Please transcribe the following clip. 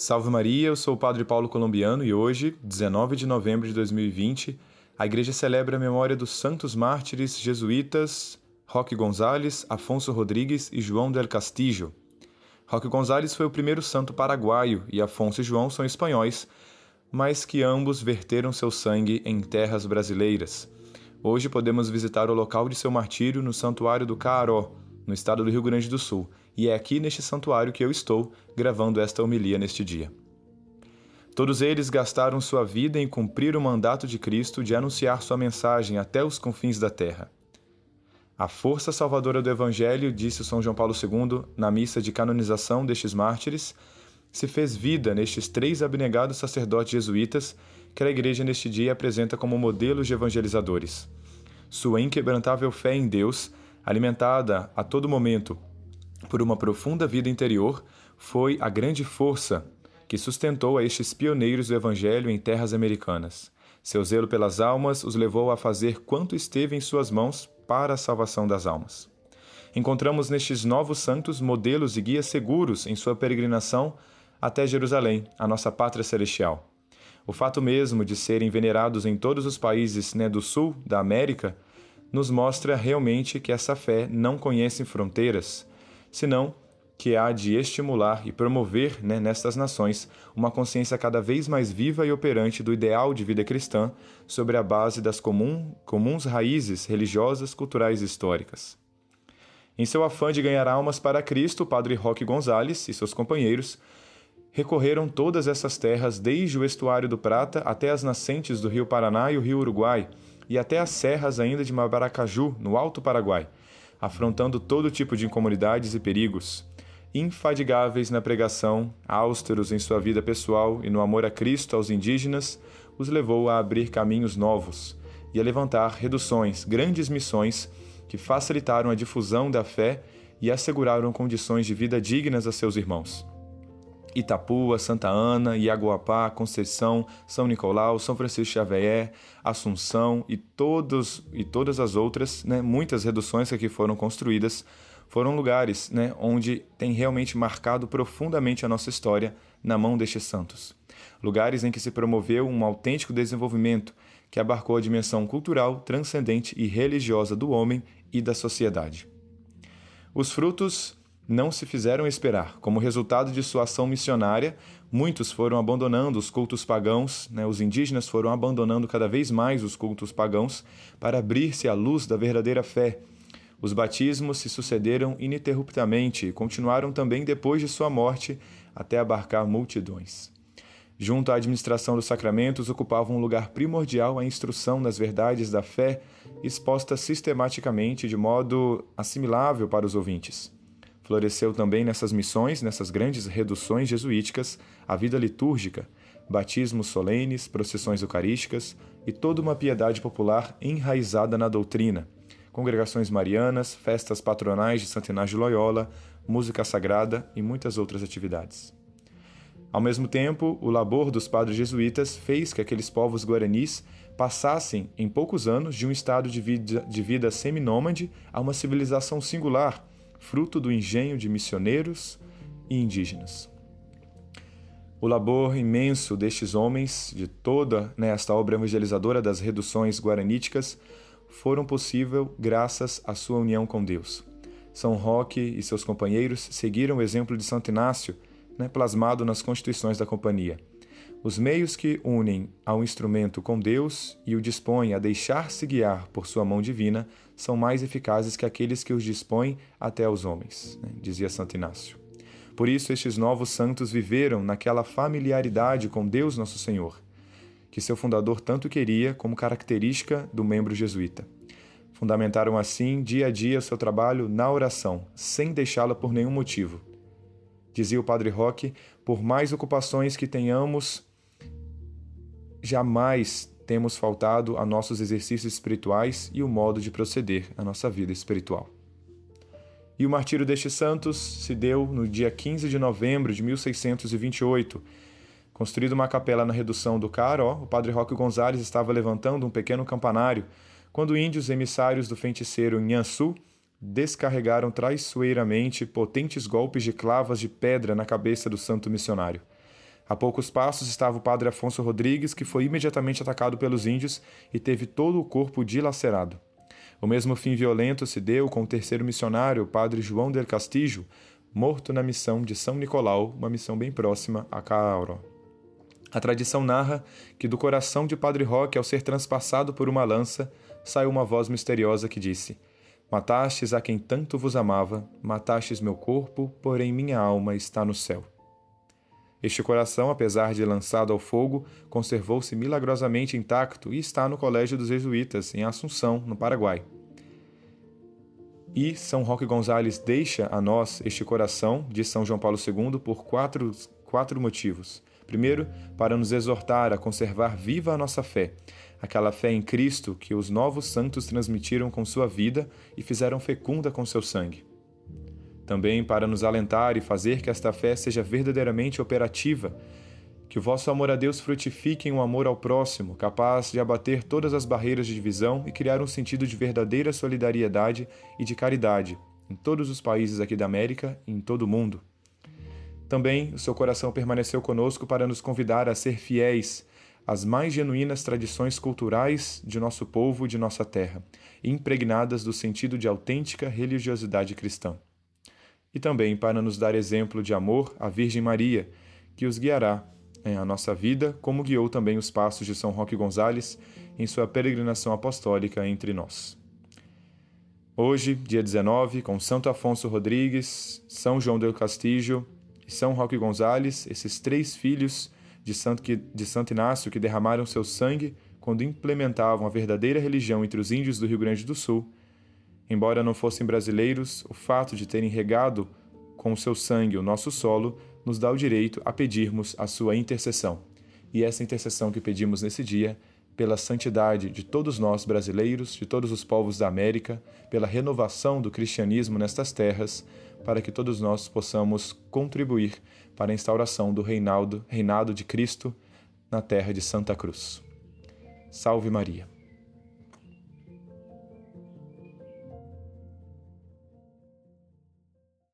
Salve Maria, eu sou o Padre Paulo Colombiano e hoje, 19 de novembro de 2020, a Igreja celebra a memória dos santos mártires jesuítas Roque González, Afonso Rodrigues e João del Castillo. Roque González foi o primeiro santo paraguaio e Afonso e João são espanhóis, mas que ambos verteram seu sangue em terras brasileiras. Hoje podemos visitar o local de seu martírio no Santuário do Caaró, no estado do Rio Grande do Sul, e é aqui neste santuário que eu estou gravando esta homilia neste dia. Todos eles gastaram sua vida em cumprir o mandato de Cristo de anunciar sua mensagem até os confins da terra. A força salvadora do Evangelho, disse São João Paulo II na missa de canonização destes mártires, se fez vida nestes três abnegados sacerdotes jesuítas que a Igreja neste dia apresenta como modelos de evangelizadores. Sua inquebrantável fé em Deus alimentada a todo momento por uma profunda vida interior, foi a grande força que sustentou a estes pioneiros do Evangelho em terras americanas. Seu zelo pelas almas os levou a fazer quanto esteve em suas mãos para a salvação das almas. Encontramos nestes novos santos modelos e guias seguros em sua peregrinação até Jerusalém, a nossa pátria celestial. O fato mesmo de serem venerados em todos os países né, do sul da América nos mostra realmente que essa fé não conhece fronteiras, senão que há de estimular e promover né, nestas nações uma consciência cada vez mais viva e operante do ideal de vida cristã sobre a base das comum, comuns raízes religiosas, culturais e históricas. Em seu afã de ganhar almas para Cristo, o padre Roque Gonzales e seus companheiros recorreram todas essas terras desde o estuário do Prata até as nascentes do rio Paraná e o rio Uruguai, e até as serras ainda de Mabaracaju, no Alto Paraguai, afrontando todo tipo de incomodidades e perigos. Infadigáveis na pregação, austeros em sua vida pessoal e no amor a Cristo aos indígenas, os levou a abrir caminhos novos e a levantar reduções, grandes missões que facilitaram a difusão da fé e asseguraram condições de vida dignas a seus irmãos. Itapua, Santa Ana, Iaguapá, Conceição, São Nicolau, São Francisco Xavier, Assunção e, todos, e todas as outras, né, muitas reduções que aqui foram construídas, foram lugares né, onde tem realmente marcado profundamente a nossa história na mão destes santos. Lugares em que se promoveu um autêntico desenvolvimento que abarcou a dimensão cultural, transcendente e religiosa do homem e da sociedade. Os frutos não se fizeram esperar. Como resultado de sua ação missionária, muitos foram abandonando os cultos pagãos, né? os indígenas foram abandonando cada vez mais os cultos pagãos para abrir-se à luz da verdadeira fé. Os batismos se sucederam ininterruptamente e continuaram também depois de sua morte até abarcar multidões. Junto à administração dos sacramentos, ocupava um lugar primordial a instrução nas verdades da fé, exposta sistematicamente de modo assimilável para os ouvintes. Floresceu também nessas missões, nessas grandes reduções jesuíticas, a vida litúrgica, batismos solenes, procissões eucarísticas e toda uma piedade popular enraizada na doutrina, congregações marianas, festas patronais de Inácio de Loyola, música sagrada e muitas outras atividades. Ao mesmo tempo, o labor dos padres jesuítas fez que aqueles povos guaranis passassem, em poucos anos, de um estado de vida, de vida seminômade a uma civilização singular, fruto do engenho de missioneiros e indígenas. O labor imenso destes homens, de toda né, esta obra evangelizadora das reduções guaraníticas, foram possível graças à sua união com Deus. São Roque e seus companheiros seguiram o exemplo de Santo Inácio, né, plasmado nas constituições da companhia. Os meios que unem ao instrumento com Deus e o dispõem a deixar-se guiar por sua mão divina são mais eficazes que aqueles que os dispõem até aos homens, né? dizia Santo Inácio. Por isso, estes novos santos viveram naquela familiaridade com Deus Nosso Senhor, que seu fundador tanto queria como característica do membro jesuíta. Fundamentaram assim dia a dia seu trabalho na oração, sem deixá-la por nenhum motivo. Dizia o Padre Roque: por mais ocupações que tenhamos jamais temos faltado a nossos exercícios espirituais e o modo de proceder na nossa vida espiritual. E o martírio destes santos se deu no dia 15 de novembro de 1628. Construída uma capela na redução do Caaró, o padre Roque Gonzales estava levantando um pequeno campanário quando índios emissários do feiticeiro Nhansu descarregaram traiçoeiramente potentes golpes de clavas de pedra na cabeça do santo missionário. A poucos passos estava o padre Afonso Rodrigues, que foi imediatamente atacado pelos índios e teve todo o corpo dilacerado. O mesmo fim violento se deu com o terceiro missionário, o padre João del Castillo, morto na missão de São Nicolau, uma missão bem próxima a Caaro. A tradição narra que do coração de Padre Roque, ao ser transpassado por uma lança, saiu uma voz misteriosa que disse: Matastes a quem tanto vos amava, matastes meu corpo, porém minha alma está no céu. Este coração, apesar de lançado ao fogo, conservou-se milagrosamente intacto e está no Colégio dos Jesuítas, em Assunção, no Paraguai. E São Roque Gonzales deixa a nós este coração, de São João Paulo II, por quatro, quatro motivos. Primeiro, para nos exortar a conservar viva a nossa fé, aquela fé em Cristo que os novos santos transmitiram com sua vida e fizeram fecunda com seu sangue também para nos alentar e fazer que esta fé seja verdadeiramente operativa, que o vosso amor a Deus frutifique em um amor ao próximo, capaz de abater todas as barreiras de divisão e criar um sentido de verdadeira solidariedade e de caridade em todos os países aqui da América e em todo o mundo. Também o seu coração permaneceu conosco para nos convidar a ser fiéis às mais genuínas tradições culturais de nosso povo e de nossa terra, impregnadas do sentido de autêntica religiosidade cristã e também para nos dar exemplo de amor à Virgem Maria, que os guiará em a nossa vida, como guiou também os passos de São Roque Gonzales em sua peregrinação apostólica entre nós. Hoje, dia 19, com Santo Afonso Rodrigues, São João del Castillo e São Roque Gonzales, esses três filhos de Santo, de Santo Inácio que derramaram seu sangue quando implementavam a verdadeira religião entre os índios do Rio Grande do Sul, Embora não fossem brasileiros, o fato de terem regado com o seu sangue o nosso solo nos dá o direito a pedirmos a sua intercessão. E essa intercessão que pedimos nesse dia, pela santidade de todos nós brasileiros, de todos os povos da América, pela renovação do cristianismo nestas terras, para que todos nós possamos contribuir para a instauração do reinado, reinado de Cristo na terra de Santa Cruz. Salve Maria.